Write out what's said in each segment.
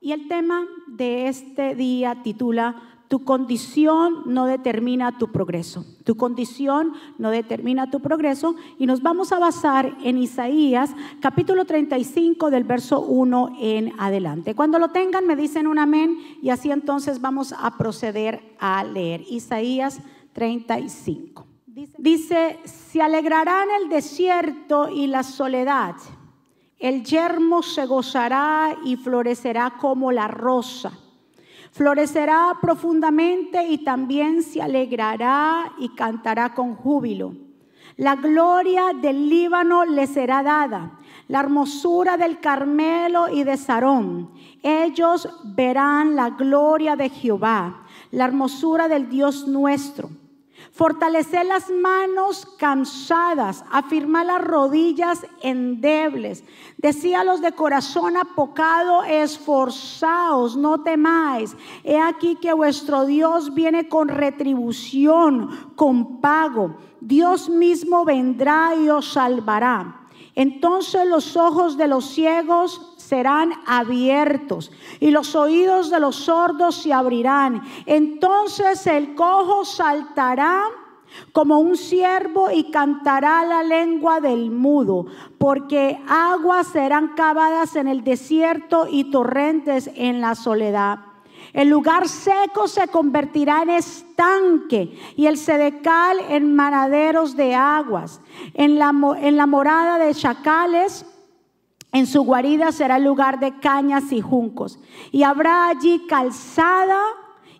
Y el tema de este día titula tu condición no determina tu progreso. Tu condición no determina tu progreso. Y nos vamos a basar en Isaías capítulo 35 del verso 1 en adelante. Cuando lo tengan me dicen un amén y así entonces vamos a proceder a leer. Isaías 35. Dice, se alegrará en el desierto y la soledad. El yermo se gozará y florecerá como la rosa Florecerá profundamente y también se alegrará y cantará con júbilo. La gloria del Líbano le será dada, la hermosura del Carmelo y de Sarón. Ellos verán la gloria de Jehová, la hermosura del Dios nuestro. Fortalecer las manos cansadas, afirmar las rodillas endebles. Decía los de corazón apocado, esforzaos, no temáis. He aquí que vuestro Dios viene con retribución, con pago. Dios mismo vendrá y os salvará. Entonces los ojos de los ciegos serán abiertos y los oídos de los sordos se abrirán. Entonces el cojo saltará como un siervo y cantará la lengua del mudo, porque aguas serán cavadas en el desierto y torrentes en la soledad. El lugar seco se convertirá en estanque y el sedecal en manaderos de aguas. En la, morada de chacales en su guarida será el lugar de cañas y juncos. Y habrá allí calzada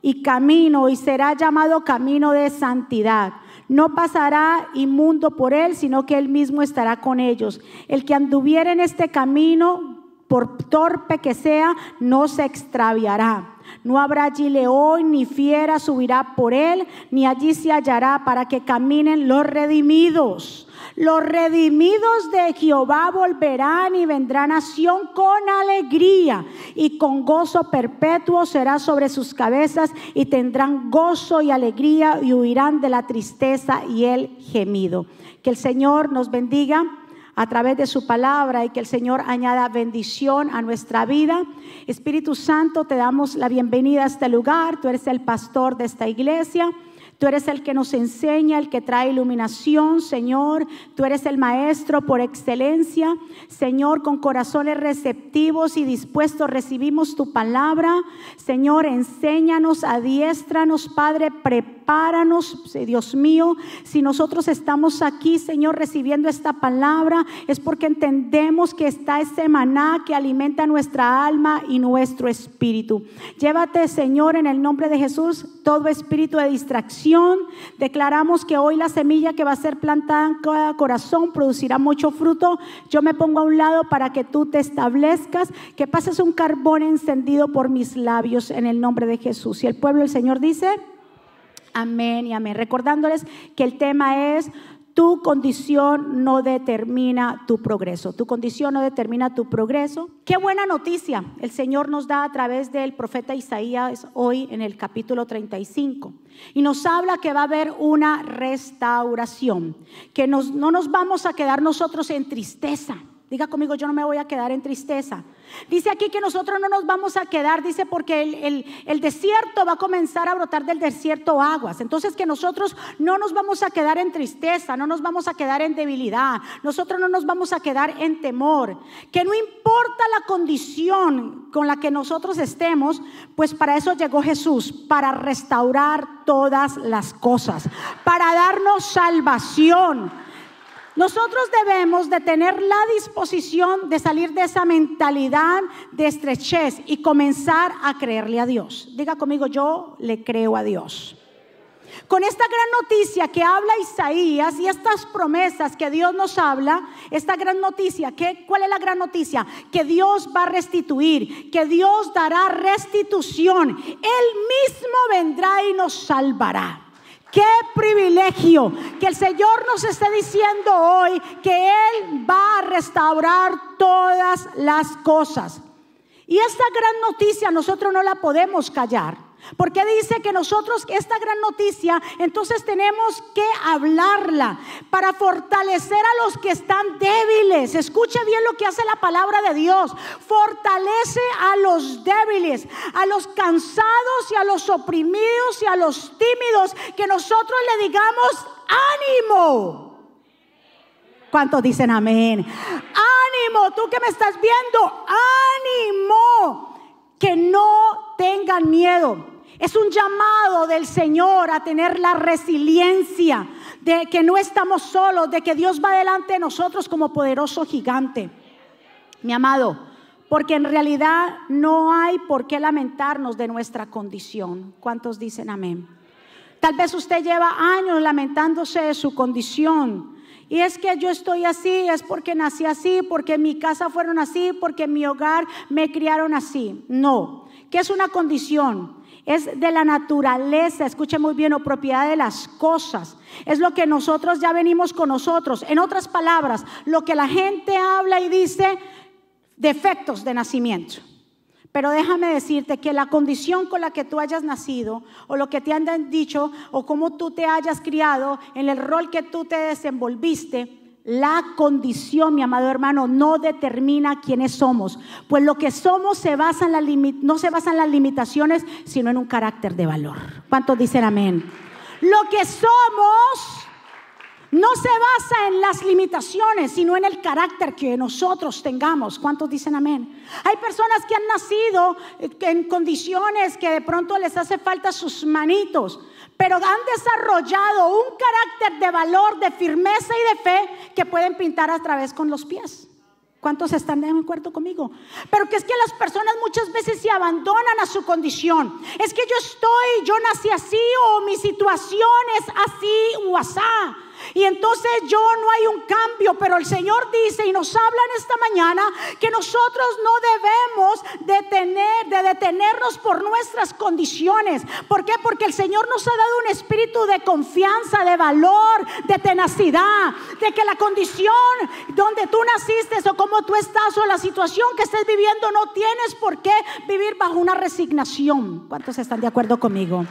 y camino y será llamado camino de santidad. No pasará inmundo por él, sino que él mismo estará con ellos. El que anduviera en este camino, por torpe que sea, no se extraviará. No habrá allí león ni fiera subirá por él, ni allí se hallará para que caminen los redimidos los redimidos de Jehová volverán y vendrán a Sión con alegría y con gozo perpetuo será sobre sus cabezas y tendrán gozo y alegría y huirán de la tristeza y el gemido. Que el Señor nos bendiga a través de su palabra y que el Señor añada bendición a nuestra vida. Espíritu Santo, te damos la bienvenida a este lugar. Tú eres el pastor de esta iglesia. Tú eres el que nos enseña, el que trae iluminación, Señor. Tú eres el maestro por excelencia. Señor, con corazones receptivos y dispuestos recibimos tu palabra. Señor, enséñanos, adiéstranos, Padre, prepáranos, Dios mío. Si nosotros estamos aquí, Señor, recibiendo esta palabra, es porque entendemos que está ese maná que alimenta nuestra alma y nuestro espíritu. Llévate, Señor, en el nombre de Jesús, todo espíritu de distracción Declaramos que hoy la semilla que va a ser plantada en cada corazón producirá mucho fruto. Yo me pongo a un lado para que tú te establezcas, que pases un carbón encendido por mis labios en el nombre de Jesús. Y el pueblo del Señor dice, amén y amén. Recordándoles que el tema es tu condición no determina tu progreso. Tu condición no determina tu progreso. Qué buena noticia el Señor nos da a través del profeta Isaías hoy en el capítulo 35. Y nos habla que va a haber una restauración, que no nos vamos a quedar nosotros en tristeza. Diga conmigo, yo no me voy a quedar en tristeza. Dice aquí que nosotros no nos vamos a quedar, dice, porque el, el, desierto va a comenzar a brotar del desierto aguas. Entonces que nosotros no nos vamos a quedar en tristeza, no nos vamos a quedar en debilidad, nosotros no nos vamos a quedar en temor. Que no importa la condición con la que nosotros estemos, pues para eso llegó Jesús, para restaurar todas las cosas, para darnos salvación nosotros debemos de tener la disposición de salir de esa mentalidad de estrechez y comenzar a creerle a Dios. Diga conmigo, yo le creo a Dios. Con esta gran noticia que habla Isaías y estas promesas que Dios nos habla, esta gran noticia, ¿qué, ¿cuál es la gran noticia? Que Dios va a restituir, que Dios dará restitución. Él mismo vendrá y nos salvará. Qué privilegio que el Señor nos esté diciendo hoy que Él va a restaurar todas las cosas. Y esta gran noticia nosotros no la podemos callar. Porque dice que nosotros, esta gran noticia, entonces tenemos que hablarla para fortalecer a los que están débiles. Escuche bien lo que hace la palabra de Dios. Fortalece a los débiles, a los cansados y a los oprimidos y a los tímidos, que nosotros le digamos ánimo. ¿Cuántos dicen amén? Ánimo, tú que me estás viendo, ánimo, que no tengan miedo. Es un llamado del Señor a tener la resiliencia de que no estamos solos, de que Dios va delante de nosotros como poderoso gigante. Mi amado, porque en realidad no hay por qué lamentarnos de nuestra condición. ¿Cuántos dicen amén? Tal vez usted lleva años lamentándose de su condición. Y es que yo estoy así, es porque nací así, porque mi casa fueron así, porque mi hogar me criaron así. No, que es una condición es de la naturaleza, escuche muy bien, o propiedad de las cosas. Es lo que nosotros ya venimos con nosotros. En otras palabras, lo que la gente habla y dice, defectos de nacimiento. Pero déjame decirte que la condición con la que tú hayas nacido, o lo que te han dicho, o cómo tú te hayas criado, en el rol que tú te desenvolviste, la condición, mi amado hermano, no determina quiénes somos, pues lo que somos se basa en la no se basa en las limitaciones, sino en un carácter de valor. ¿Cuántos dicen amén? Lo que somos no se basa en las limitaciones, sino en el carácter que nosotros tengamos. ¿Cuántos dicen amén? Hay personas que han nacido en condiciones que de pronto les hace falta sus manitos, pero han desarrollado un carácter de valor, de firmeza y de fe que pueden pintar a través con los pies. ¿Cuántos están de acuerdo conmigo? Pero que es que las personas muchas veces se abandonan a su condición. Es que yo estoy, yo nací así o mi situación es así o asá. Y entonces yo no hay un cambio, pero el Señor dice y nos habla en esta mañana que nosotros no debemos detener, de detenernos por nuestras condiciones. ¿Por qué? Porque el Señor nos ha dado un espíritu de confianza, de valor, de tenacidad, de que la condición donde tú naciste o como tú estás o la situación que estés viviendo no tienes por qué vivir bajo una resignación. ¿Cuántos están de acuerdo conmigo?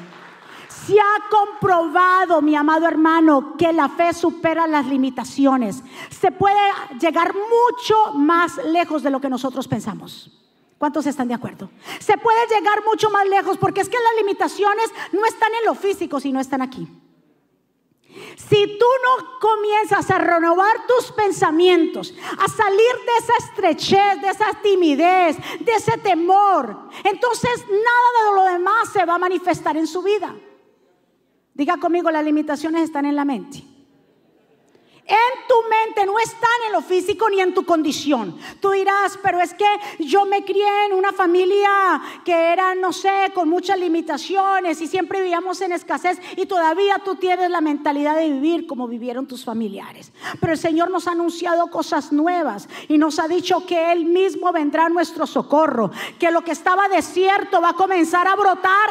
Se ha comprobado, mi amado hermano, que la fe supera las limitaciones. Se puede llegar mucho más lejos de lo que nosotros pensamos. ¿Cuántos están de acuerdo? Se puede llegar mucho más lejos porque es que las limitaciones no están en lo físico, sino están aquí. Si tú no comienzas a renovar tus pensamientos, a salir de esa estrechez, de esa timidez, de ese temor, entonces nada de lo demás se va a manifestar en su vida. Diga conmigo, las limitaciones están en la mente en tu mente, no están en lo físico ni en tu condición. Tú dirás, pero es que yo me crié en una familia que era, no sé, con muchas limitaciones y siempre vivíamos en escasez y todavía tú tienes la mentalidad de vivir como vivieron tus familiares. Pero el Señor nos ha anunciado cosas nuevas y nos ha dicho que Él mismo vendrá a nuestro socorro, que lo que estaba desierto va a comenzar a brotar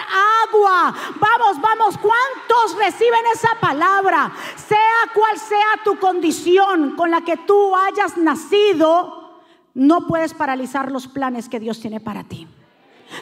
agua. Vamos, vamos, ¿cuántos reciben esa palabra? Sea cual sea tu condición condición con la que tú hayas nacido, no puedes paralizar los planes que Dios tiene para ti.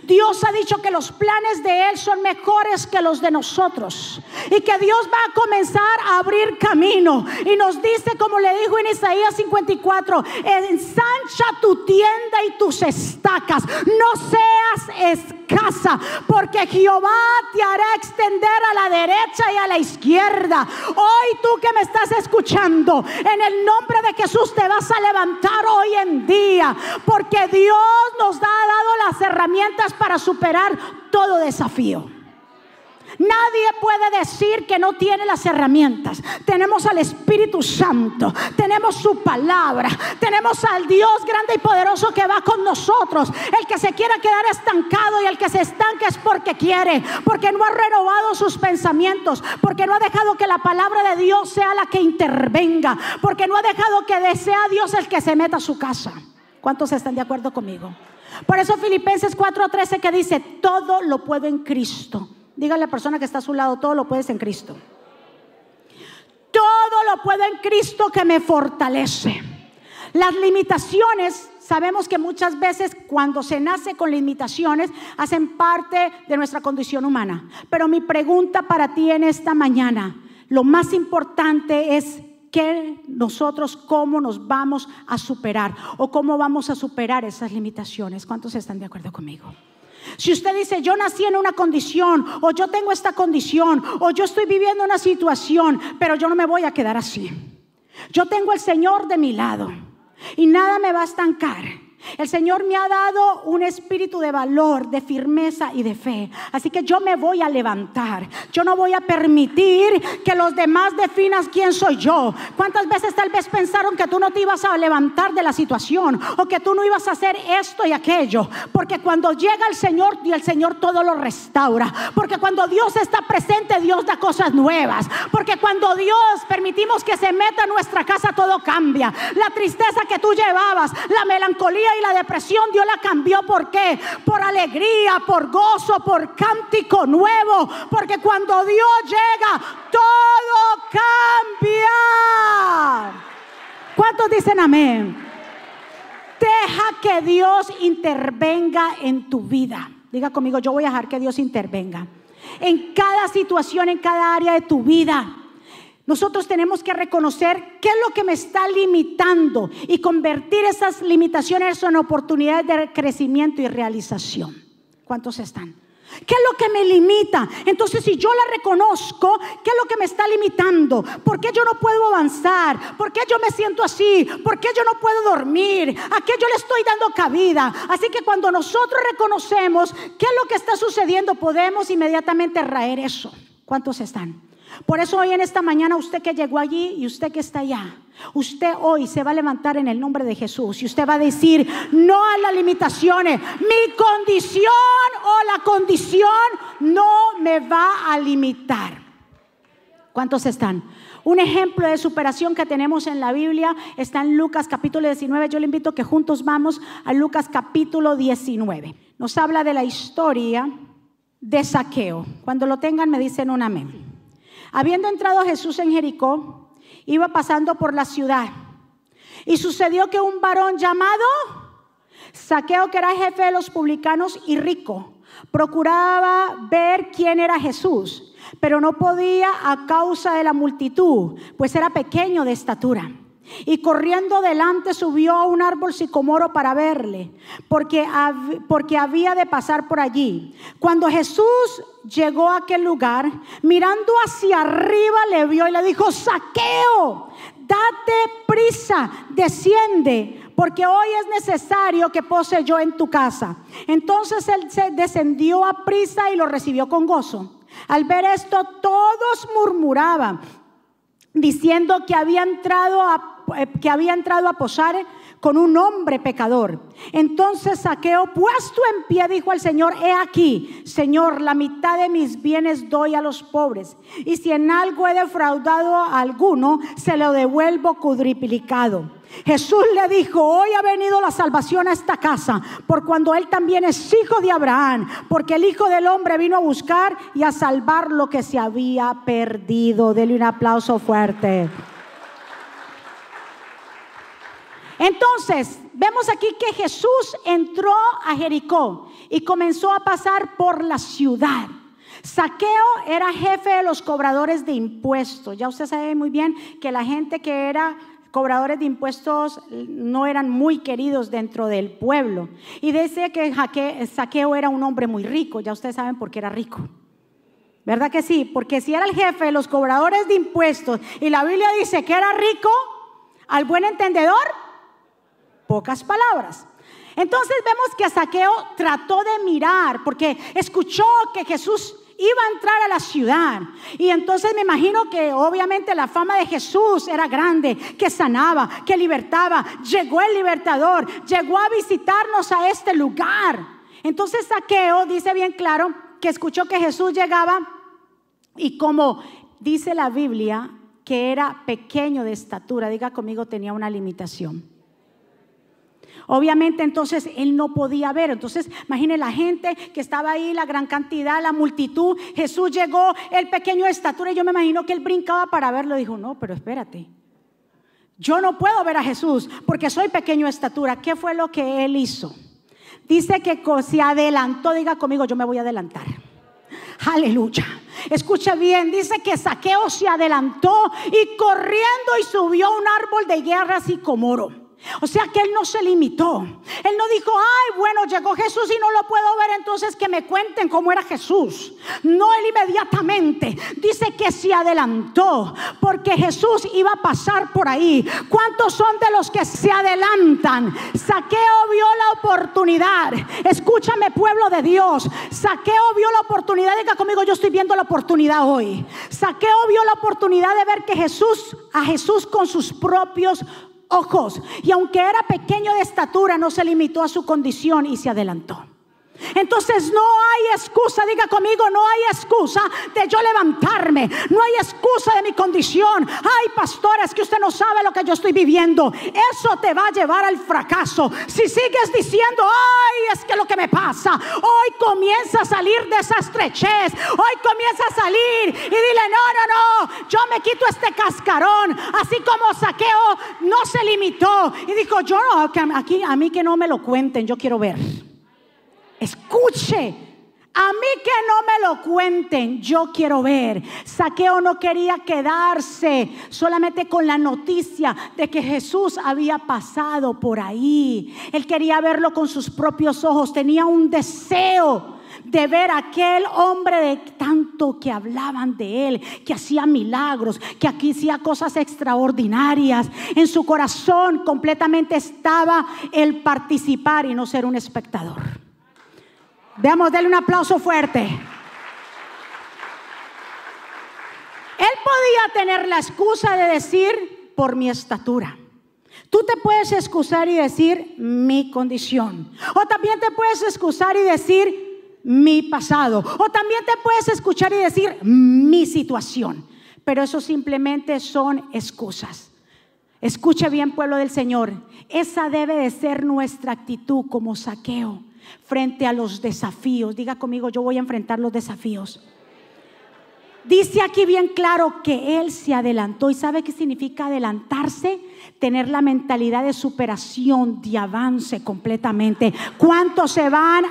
Dios ha dicho que los planes de Él son mejores que los de nosotros y que Dios va a comenzar a abrir camino. Y nos dice, como le dijo en Isaías 54, ensancha tu tienda y tus estacas, no seas escasa, porque Jehová te hará extender a la derecha y a la izquierda. Hoy tú que me estás escuchando, en el nombre de Jesús te vas a levantar hoy en día, porque Dios nos ha dado las herramientas para superar todo desafío. Nadie puede decir que no tiene las herramientas. Tenemos al Espíritu Santo, tenemos su palabra, tenemos al Dios grande y poderoso que va con nosotros. El que se quiera quedar estancado y el que se estanque es porque quiere, porque no ha renovado sus pensamientos, porque no ha dejado que la palabra de Dios sea la que intervenga, porque no ha dejado que desea Dios el que se meta a su casa. ¿Cuántos están de acuerdo conmigo? Por eso Filipenses 4:13 que dice, todo lo puedo en Cristo. Dígale a la persona que está a su lado, todo lo puedes en Cristo. Todo lo puedo en Cristo que me fortalece. Las limitaciones sabemos que muchas veces cuando se nace con limitaciones hacen parte de nuestra condición humana. Pero mi pregunta para ti en esta mañana, lo más importante es que nosotros cómo nos vamos a superar o cómo vamos a superar esas limitaciones. ¿Cuántos están de acuerdo conmigo? Si usted dice, yo nací en una condición, o yo tengo esta condición, o yo estoy viviendo una situación, pero yo no me voy a quedar así. Yo tengo el Señor de mi lado y nada me va a estancar. El Señor me ha dado un espíritu de valor, de firmeza y de fe. Así que yo me voy a levantar. Yo no voy a permitir que los demás definan quién soy yo. ¿Cuántas veces tal vez pensaron que tú no te ibas a levantar de la situación o que tú no ibas a hacer esto y aquello? Porque cuando llega el Señor y el Señor todo lo restaura. Porque cuando Dios está presente, Dios da cosas nuevas. Porque cuando Dios permitimos que se meta en nuestra casa, todo cambia. La tristeza que tú llevabas, la melancolía y la depresión Dios la cambió. ¿Por qué? Por alegría, por gozo, por cántico nuevo. Porque cuando Dios llega, todo cambia. ¿Cuántos dicen amén? Deja que Dios intervenga en tu vida. Diga conmigo, yo voy a dejar que Dios intervenga. En cada situación, en cada área de tu vida. Nosotros tenemos que reconocer qué es lo que me está limitando y convertir esas limitaciones en oportunidades de crecimiento y realización. ¿Cuántos están? ¿Qué es lo que me limita? Entonces, si yo la reconozco, ¿qué es lo que me está limitando? ¿Por qué yo no puedo avanzar? ¿Por qué yo me siento así? ¿Por qué yo no puedo dormir? ¿A qué yo le estoy dando cabida? Así que cuando nosotros reconocemos qué es lo que está sucediendo, podemos inmediatamente raer eso. ¿Cuántos están? Por eso hoy en esta mañana usted que llegó allí y usted que está allá, usted hoy se va a levantar en el nombre de Jesús y usted va a decir no a las limitaciones. Mi condición o la condición no me va a limitar. ¿Cuántos están? Un ejemplo de superación que tenemos en la Biblia está en Lucas capítulo 19. Yo le invito a que juntos vamos a Lucas capítulo 19. Nos habla de la historia de saqueo. Cuando lo tengan me dicen un amén. Habiendo entrado Jesús en Jericó, iba pasando por la ciudad. Y sucedió que un varón llamado Saqueo, que era jefe de los publicanos y rico, procuraba ver quién era Jesús, pero no podía a causa de la multitud, pues era pequeño de estatura. Y corriendo delante subió a un árbol sicomoro para verle, porque, porque había de pasar por allí. Cuando Jesús llegó a aquel lugar, mirando hacia arriba le vio y le dijo, saqueo, date prisa, desciende, porque hoy es necesario que pose yo en tu casa. Entonces él se descendió a prisa y lo recibió con gozo. Al ver esto, todos murmuraban, diciendo que había entrado a que había entrado a posar con un hombre pecador. Entonces Saqueo, puesto en pie, dijo al Señor, he aquí, Señor, la mitad de mis bienes doy a los pobres. Y si en algo he defraudado a alguno, se lo devuelvo cuadriplicado. Jesús le dijo, hoy ha venido la salvación a esta casa, por cuando él también es hijo de Abraham, porque el Hijo del Hombre vino a buscar y a salvar lo que se había perdido. Dele un aplauso fuerte. Entonces, vemos aquí que Jesús entró a Jericó y comenzó a pasar por la ciudad. Saqueo era jefe de los cobradores de impuestos. Ya usted sabe muy bien que la gente que era cobradores de impuestos no eran muy queridos dentro del pueblo. Y dice que Saqueo era un hombre muy rico. Ya ustedes saben por qué era rico. ¿Verdad que sí? Porque si era el jefe de los cobradores de impuestos y la Biblia dice que era rico, al buen entendedor, pocas palabras. Entonces vemos que Saqueo trató de mirar porque escuchó que Jesús iba a entrar a la ciudad. Y entonces me imagino que obviamente la fama de Jesús era grande, que sanaba, que libertaba. Llegó el libertador, llegó a visitarnos a este lugar. Entonces Saqueo dice bien claro que escuchó que Jesús llegaba y como dice la Biblia, que era pequeño de estatura, diga conmigo, tenía una limitación. Obviamente entonces él no podía ver. Entonces imagine la gente que estaba ahí, la gran cantidad, la multitud. Jesús llegó, el pequeño de estatura. Y yo me imagino que él brincaba para verlo. Dijo, no, pero espérate. Yo no puedo ver a Jesús porque soy pequeño de estatura. ¿Qué fue lo que él hizo? Dice que se adelantó, diga conmigo, yo me voy a adelantar. Aleluya. Escucha bien, dice que Saqueo se adelantó y corriendo y subió a un árbol de guerra sicomoro. O sea que él no se limitó. Él no dijo, ay, bueno, llegó Jesús y no lo puedo ver, entonces que me cuenten cómo era Jesús. No, él inmediatamente dice que se adelantó porque Jesús iba a pasar por ahí. ¿Cuántos son de los que se adelantan? Saqueo vio la oportunidad. Escúchame, pueblo de Dios. Saqueo vio la oportunidad. Diga conmigo, yo estoy viendo la oportunidad hoy. Saqueo vio la oportunidad de ver que Jesús, a Jesús con sus propios ojos. Y aunque era pequeño de estatura, no se limitó a su condición y se adelantó. Entonces no hay excusa, diga conmigo, no hay excusa de yo levantarme, no hay excusa de mi condición. Ay, pastores, que usted no sabe lo que yo estoy viviendo. Eso te va a llevar al fracaso. Si sigues diciendo, ay, es que lo que me pasa, hoy comienza a salir de esa estrechez, hoy comienza a salir y dile, no, no, no, yo me quito este cascarón, así como saqueo no se limitó y dijo, yo no, aquí a mí que no me lo cuenten, yo quiero ver. Escuche, a mí que no me lo cuenten, yo quiero ver. Saqueo no quería quedarse solamente con la noticia de que Jesús había pasado por ahí. Él quería verlo con sus propios ojos, tenía un deseo de ver a aquel hombre de tanto que hablaban de él, que hacía milagros, que aquí hacía cosas extraordinarias. En su corazón completamente estaba el participar y no ser un espectador. Veamos, denle un aplauso fuerte. Él podía tener la excusa de decir por mi estatura. Tú te puedes excusar y decir mi condición. O también te puedes excusar y decir mi pasado. O también te puedes escuchar y decir mi situación. Pero eso simplemente son excusas. Escuche bien, pueblo del Señor. Esa debe de ser nuestra actitud como saqueo frente a los desafíos. Diga conmigo, yo voy a enfrentar los desafíos. Dice aquí bien claro que Él se adelantó. ¿Y sabe qué significa adelantarse? Tener la mentalidad de superación, de avance completamente. ¿Cuántos se van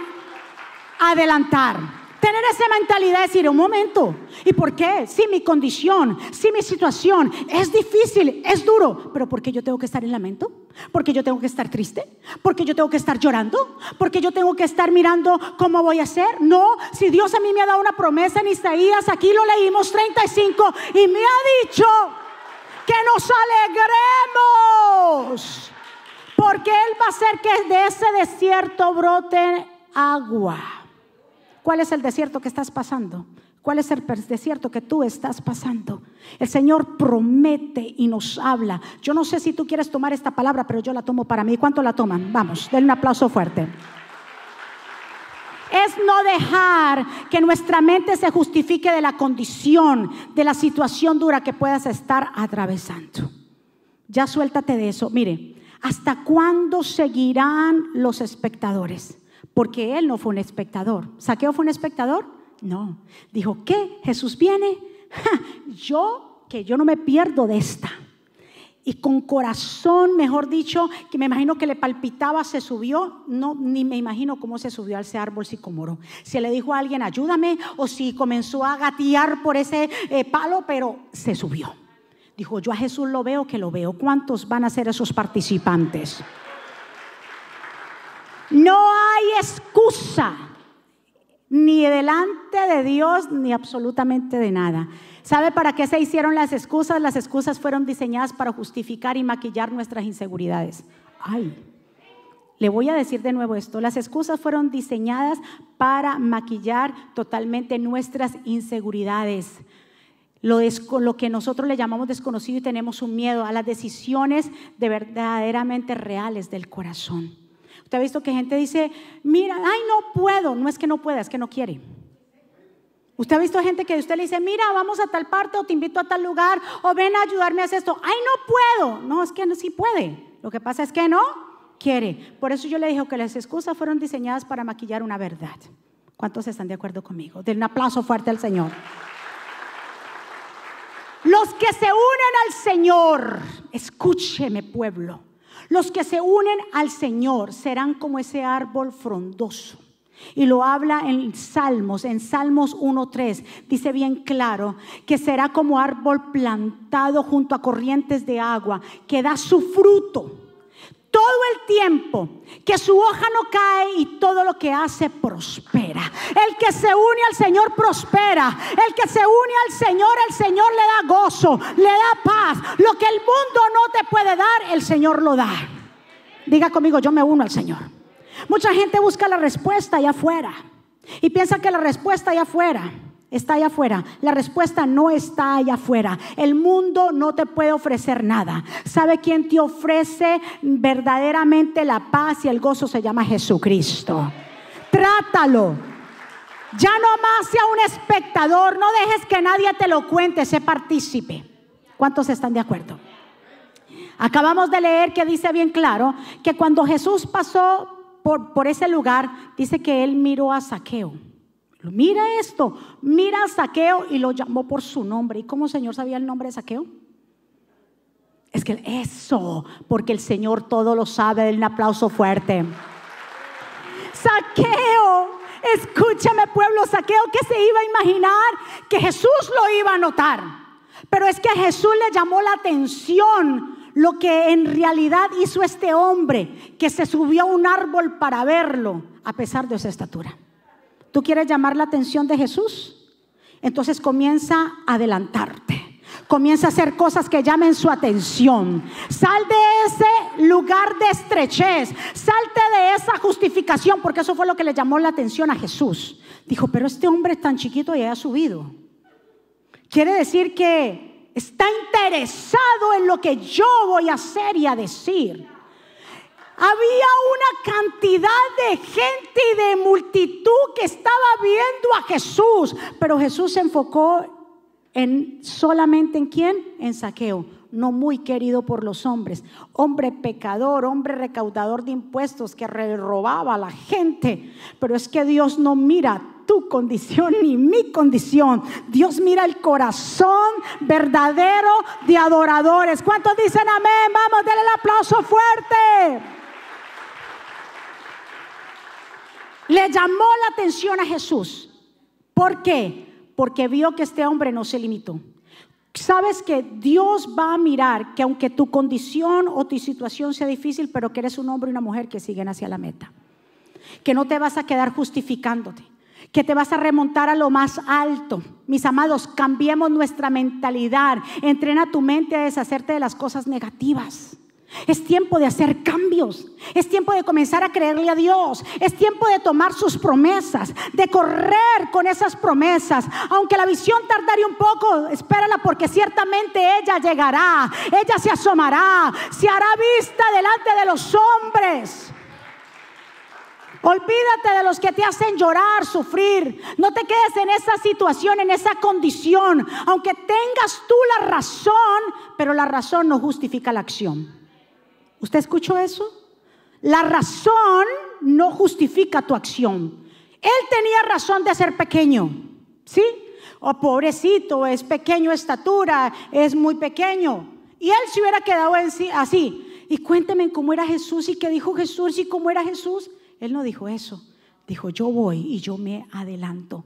a adelantar? Tener esa mentalidad de decir, un momento, ¿y por qué? Si mi condición, si mi situación es difícil, es duro, pero ¿por qué yo tengo que estar en lamento? ¿Por qué yo tengo que estar triste? ¿Por qué yo tengo que estar llorando? ¿Por qué yo tengo que estar mirando cómo voy a hacer? No, si Dios a mí me ha dado una promesa en Isaías, aquí lo leímos 35 y me ha dicho que nos alegremos, porque Él va a hacer que de ese desierto brote agua. ¿Cuál es el desierto que estás pasando? ¿Cuál es el desierto que tú estás pasando? El Señor promete y nos habla. Yo no sé si tú quieres tomar esta palabra, pero yo la tomo para mí. ¿Cuánto la toman? Vamos, denle un aplauso fuerte. Es no dejar que nuestra mente se justifique de la condición, de la situación dura que puedas estar atravesando. Ya suéltate de eso. Mire, ¿hasta cuándo seguirán los espectadores? Porque él no fue un espectador. ¿Saqueo fue un espectador? No. Dijo, ¿qué? ¿Jesús viene? yo, que yo no me pierdo de esta. Y con corazón, mejor dicho, que me imagino que le palpitaba, se subió. No, ni me imagino cómo se subió a ese árbol sicomoro. Si le dijo a alguien, ayúdame, o si comenzó a gatear por ese eh, palo, pero se subió. Dijo, yo a Jesús lo veo que lo veo. ¿Cuántos van a ser esos participantes? No hay excusa ni delante de Dios ni absolutamente de nada. ¿Sabe para qué se hicieron las excusas? Las excusas fueron diseñadas para justificar y maquillar nuestras inseguridades. Ay, le voy a decir de nuevo esto. Las excusas fueron diseñadas para maquillar totalmente nuestras inseguridades. Lo, que nosotros le llamamos desconocido y tenemos un miedo a las decisiones de verdaderamente reales del corazón. Ha visto que gente dice, mira, ay, no puedo. No es que no pueda, es que no quiere. Usted ha visto gente que usted le dice, mira, vamos a tal parte o te invito a tal lugar o ven a ayudarme a hacer esto. Ay, no puedo. No, es que no, sí puede. Lo que pasa es que no quiere. Por eso yo le dije que las excusas fueron diseñadas para maquillar una verdad. ¿Cuántos están de acuerdo conmigo? Den un aplauso fuerte al Señor. Los que se unen al Señor, escúcheme pueblo, los que se unen al Señor serán como ese árbol frondoso. Y lo habla en Salmos, en Salmos 1.3, dice bien claro que será como árbol plantado junto a corrientes de agua, que da su fruto todo el tiempo, que su hoja no cae y todo lo que hace prospera. El que se une al Señor prospera. El que se une al Señor, el Señor le da gozo, le da paz. Lo que el mundo no te puede dar, el Señor lo da. Diga conmigo, yo me uno al Señor. Mucha gente busca la respuesta allá afuera y piensa que la respuesta allá afuera está allá afuera. La respuesta no está allá afuera. El mundo no te puede ofrecer nada. ¿Sabe quién te ofrece verdaderamente la paz y el gozo? Se llama Jesucristo. Trátalo. Ya no más sea un espectador. No dejes que nadie te lo cuente. Sé partícipe. ¿Cuántos están de acuerdo? Acabamos de leer que dice bien claro que cuando Jesús pasó por, por ese lugar, dice que él miró a Saqueo. Mira esto, mira a Saqueo y lo llamó por su nombre. ¿Y cómo el Señor sabía el nombre de Saqueo? Es que eso, porque el Señor todo lo sabe. Denle un aplauso fuerte. Saqueo, escúchame pueblo, Saqueo que se iba a imaginar que Jesús lo iba a notar. Pero es que a Jesús le llamó la atención lo que en realidad hizo este hombre que se subió a un árbol para verlo a pesar de su estatura. ¿Tú quieres llamar la atención de Jesús? Entonces comienza a adelantarte. Comienza a hacer cosas que llamen su atención. Sal de ese lugar de estrechez. Salte de esa justificación, porque eso fue lo que le llamó la atención a Jesús. Dijo, pero este hombre es tan chiquito y ha subido. Quiere decir que está interesado en lo que yo voy a hacer y a decir. Había una cantidad de gente y de multitud que estaba viendo a Jesús, pero Jesús se enfocó en solamente en quién? En Saqueo, no muy querido por los hombres, hombre pecador, hombre recaudador de impuestos que robaba a la gente, pero es que Dios no mira tu condición ni mi condición. Dios mira el corazón verdadero de adoradores. ¿Cuántos dicen amén? Vamos, denle el aplauso fuerte. Le llamó la atención a Jesús. ¿Por qué? Porque vio que este hombre no se limitó. Sabes que Dios va a mirar que aunque tu condición o tu situación sea difícil, pero que eres un hombre y una mujer que siguen hacia la meta. Que no te vas a quedar justificándote. Que te vas a remontar a lo más alto. Mis amados, cambiemos nuestra mentalidad. Entrena tu mente a deshacerte de las cosas negativas. Es tiempo de hacer cambios. Es tiempo de comenzar a creerle a Dios. Es tiempo de tomar sus promesas, de correr con esas promesas. Aunque la visión tardaría un poco, espérala porque ciertamente ella llegará. Ella se asomará, se hará vista delante de los hombres. Olvídate de los que te hacen llorar, sufrir. No te quedes en esa situación, en esa condición. Aunque tengas tú la razón, pero la razón no justifica la acción. ¿Usted escuchó eso? La razón no justifica tu acción. Él tenía razón de ser pequeño, ¿sí? Oh, pobrecito, es pequeño estatura, es muy pequeño. Y él se hubiera quedado así. Y cuénteme cómo era Jesús y qué dijo Jesús y cómo era Jesús. Él no dijo eso. Dijo, yo voy y yo me adelanto.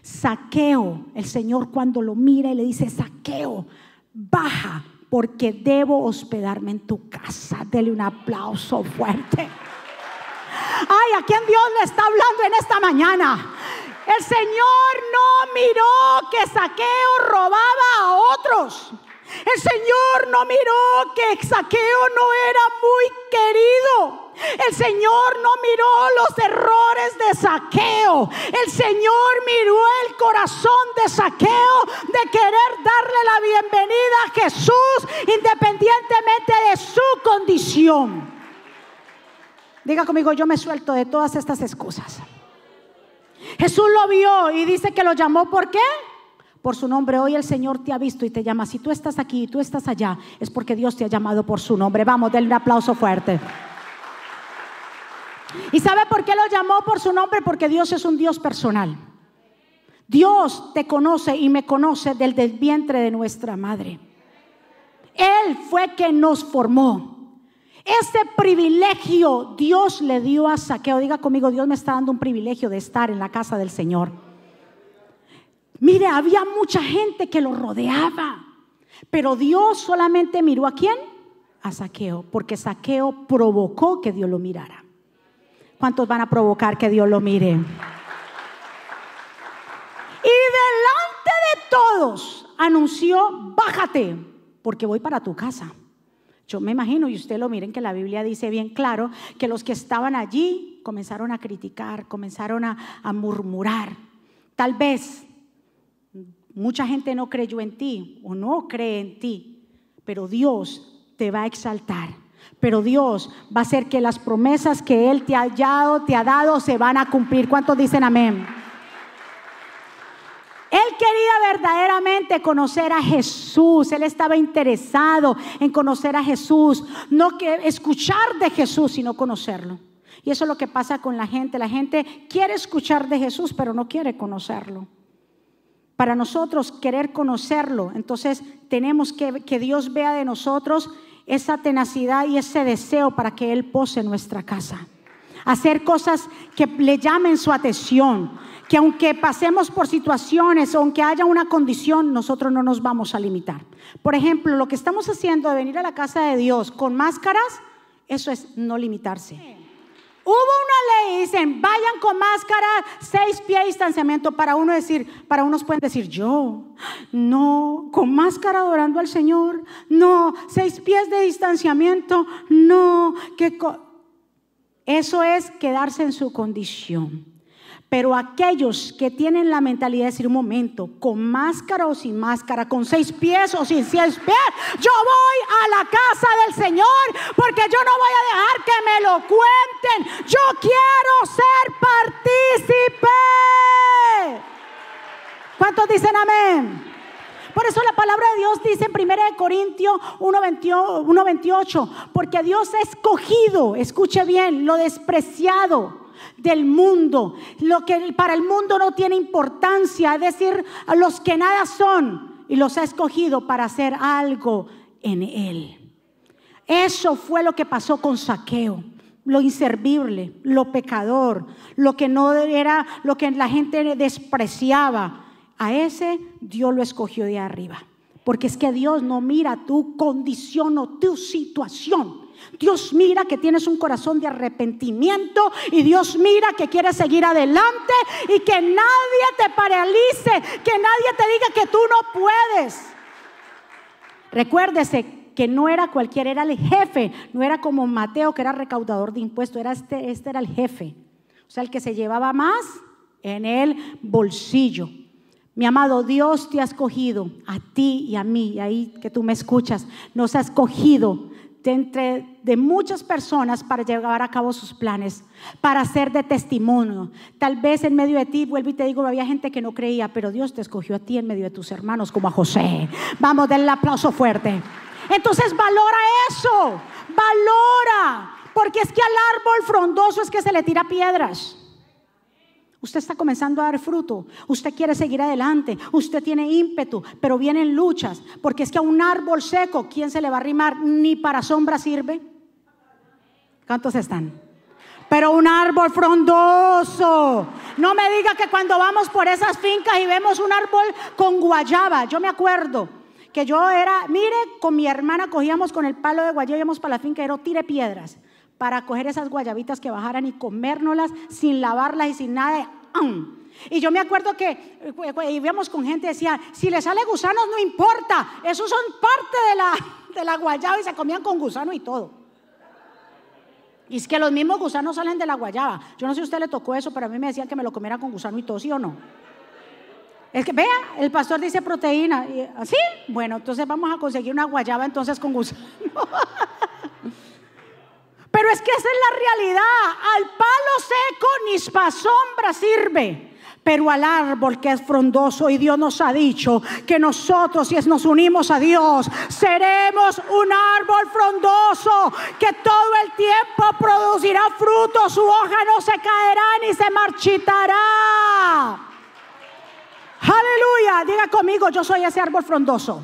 Saqueo, el Señor cuando lo mira y le dice, saqueo, baja, porque debo hospedarme en tu casa. Dele un aplauso fuerte. Ay, ¿a quién Dios le está hablando en esta mañana? El Señor no miró que Saqueo robaba a otros. El Señor no miró que Saqueo no era muy querido. El Señor no miró los errores de saqueo. El Señor miró el corazón de saqueo de querer darle la bienvenida a Jesús independientemente de su condición. Diga conmigo, yo me suelto de todas estas excusas. Jesús lo vio y dice que lo llamó ¿por qué? Por su nombre. Hoy el Señor te ha visto y te llama. Si tú estás aquí y tú estás allá, es porque Dios te ha llamado por su nombre. Vamos, denle un aplauso fuerte. ¿Y sabe por qué lo llamó por su nombre? Porque Dios es un Dios personal. Dios te conoce y me conoce del, del vientre de nuestra madre. Él fue quien nos formó. Ese privilegio Dios le dio a Saqueo. Diga conmigo, Dios me está dando un privilegio de estar en la casa del Señor. Mire, había mucha gente que lo rodeaba, pero Dios solamente miró a quién? A Saqueo, porque Saqueo provocó que Dios lo mirara. ¿Cuántos van a provocar que Dios lo mire? Y delante de todos anunció, bájate, porque voy para tu casa. Yo me imagino, y usted lo miren, que la Biblia dice bien claro, que los que estaban allí comenzaron a criticar, comenzaron a, a murmurar. Tal vez mucha gente no creyó en ti o no cree en ti, pero Dios te va a exaltar. Pero Dios va a hacer que las promesas que Él te ha dado, te ha dado, se van a cumplir. ¿Cuántos dicen amén? Él quería verdaderamente conocer a Jesús. Él estaba interesado en conocer a Jesús. No que escuchar de Jesús, sino conocerlo. Y eso es lo que pasa con la gente. La gente quiere escuchar de Jesús, pero no quiere conocerlo. Para nosotros querer conocerlo, entonces tenemos que que Dios vea de nosotros esa tenacidad y ese deseo para que Él pose nuestra casa. Hacer cosas que le llamen su atención que aunque pasemos por situaciones, aunque haya una condición, nosotros no nos vamos a limitar. Por ejemplo, lo que estamos haciendo de venir a la casa de Dios con máscaras, eso es no limitarse. Hubo una ley, dicen, vayan con máscara, seis pies de distanciamiento para uno decir, para unos pueden decir, yo, no, con máscara adorando al Señor, no, seis pies de distanciamiento, no, que eso es quedarse en su condición. Pero aquellos que tienen la mentalidad de decir un momento, con máscara o sin máscara, con seis pies o sin seis pies, yo voy a la casa del Señor porque yo no voy a dejar que me lo cuenten. Yo quiero ser partícipe. ¿Cuántos dicen amén? Por eso la palabra de Dios dice en 1 Corintios 1.28, porque Dios ha escogido, escuche bien, lo despreciado del mundo, lo que para el mundo no tiene importancia, es decir, a los que nada son, y los ha escogido para hacer algo en él. Eso fue lo que pasó con Saqueo, lo inservible, lo pecador, lo que no era, lo que la gente despreciaba. A ese Dios lo escogió de arriba. Porque es que Dios no mira tu condición o tu situación. Dios mira que tienes un corazón de arrepentimiento y Dios mira que quieres seguir adelante y que nadie te paralice, que nadie te diga que tú no puedes. Recuérdese que no era cualquiera, era el jefe, no era como Mateo que era recaudador de impuestos, era este, este era el jefe, o sea, el que se llevaba más en el bolsillo. Mi amado, Dios te ha escogido, a ti y a mí, y ahí que tú me escuchas, nos ha escogido de entre de muchas personas para llevar a cabo sus planes, para ser de testimonio. Tal vez en medio de ti, vuelvo y te digo, había gente que no creía, pero Dios te escogió a ti en medio de tus hermanos, como a José. Vamos, denle el aplauso fuerte. Entonces valora eso, valora, porque es que al árbol frondoso es que se le tira piedras. Usted está comenzando a dar fruto. Usted quiere seguir adelante. Usted tiene ímpetu, pero vienen luchas. Porque es que a un árbol seco, ¿quién se le va a arrimar? Ni para sombra sirve. ¿Cuántos están? Pero un árbol frondoso. No me diga que cuando vamos por esas fincas y vemos un árbol con guayaba. Yo me acuerdo que yo era, mire, con mi hermana cogíamos con el palo de guayaba, íbamos para la finca era tire piedras para coger esas guayabitas que bajaran y comérnoslas sin lavarlas y sin nada. Y yo me acuerdo que eh, íbamos con gente que decía, si le sale gusanos no importa, esos son parte de la, de la guayaba y se comían con gusano y todo. Y es que los mismos gusanos salen de la guayaba. Yo no sé si a usted le tocó eso, pero a mí me decían que me lo comiera con gusano y todo, ¿sí o no? Es que, vea, el pastor dice proteína. ¿Sí? Bueno, entonces vamos a conseguir una guayaba entonces con gusano. Pero es que esa es la realidad. Al palo seco ni para sombra sirve. Pero al árbol que es frondoso y Dios nos ha dicho que nosotros si nos unimos a Dios seremos un árbol frondoso que todo el tiempo producirá fruto, su hoja no se caerá ni se marchitará. Aleluya. Diga conmigo, yo soy ese árbol frondoso.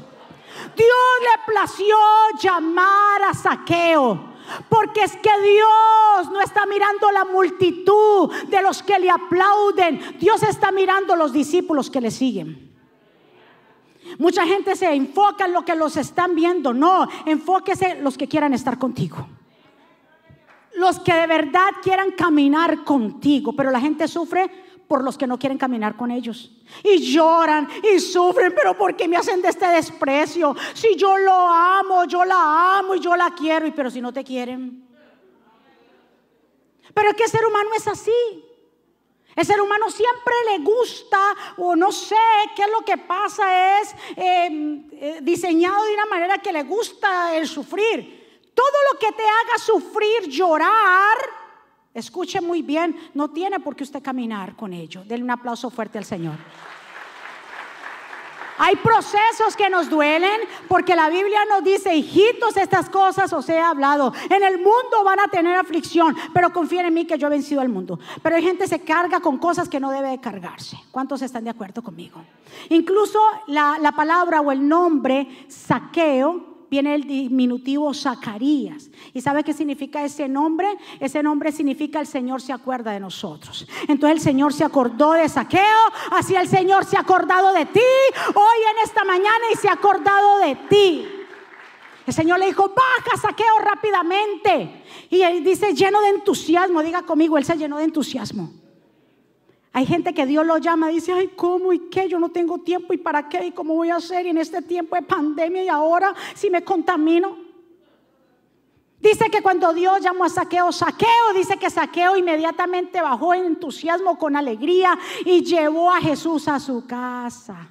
Dios le plació llamar a saqueo. Porque es que Dios no está mirando la multitud de los que le aplauden. Dios está mirando los discípulos que le siguen. Mucha gente se enfoca en lo que los están viendo. No, enfóquese en los que quieran estar contigo. Los que de verdad quieran caminar contigo. Pero la gente sufre por los que no quieren caminar con ellos. Y lloran y sufren, pero ¿por qué me hacen de este desprecio? Si yo lo amo, yo la amo y yo la quiero, pero si no te quieren. Pero es que el ser humano es así. El ser humano siempre le gusta, o no sé qué es lo que pasa, es em, eh, diseñado de una manera que le gusta el sufrir. Todo lo que te haga sufrir, llorar, escuche muy bien, no tiene por qué usted caminar con ello. Denle un aplauso fuerte al Señor. Hay procesos que nos duelen porque la Biblia nos dice, hijitos, estas cosas os he hablado. En el mundo van a tener aflicción, pero confíen en mí que yo he vencido al mundo. Pero hay gente que se carga con cosas que no debe cargarse. ¿Cuántos están de acuerdo conmigo? Incluso la, la palabra o el nombre saqueo viene el diminutivo Zacarías. ¿Y sabe qué significa ese nombre? Ese nombre significa el Señor se acuerda de nosotros. Entonces el Señor se acordó de Saqueo, así el Señor se ha acordado de ti hoy en esta mañana y se ha acordado de ti. El Señor le dijo, baja Saqueo rápidamente. Y él dice, lleno de entusiasmo, diga conmigo, él se llenó de entusiasmo. Hay gente que Dios lo llama y dice, ay, ¿cómo y qué? Yo no tengo tiempo y para qué y cómo voy a hacer y en este tiempo de pandemia y ahora si me contamino. Dice que cuando Dios llamó a Saqueo, Saqueo, dice que Saqueo inmediatamente bajó en entusiasmo, con alegría y llevó a Jesús a su casa.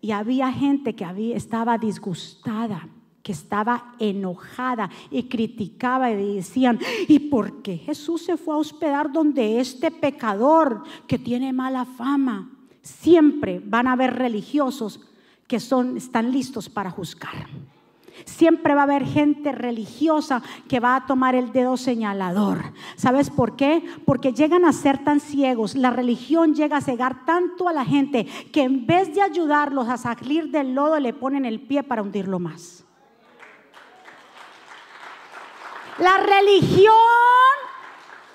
Y había gente que había, estaba disgustada estaba enojada y criticaba y decían, ¿y por qué Jesús se fue a hospedar donde este pecador que tiene mala fama? Siempre van a haber religiosos que son, están listos para juzgar. Siempre va a haber gente religiosa que va a tomar el dedo señalador. ¿Sabes por qué? Porque llegan a ser tan ciegos. La religión llega a cegar tanto a la gente que en vez de ayudarlos a salir del lodo le ponen el pie para hundirlo más. La religión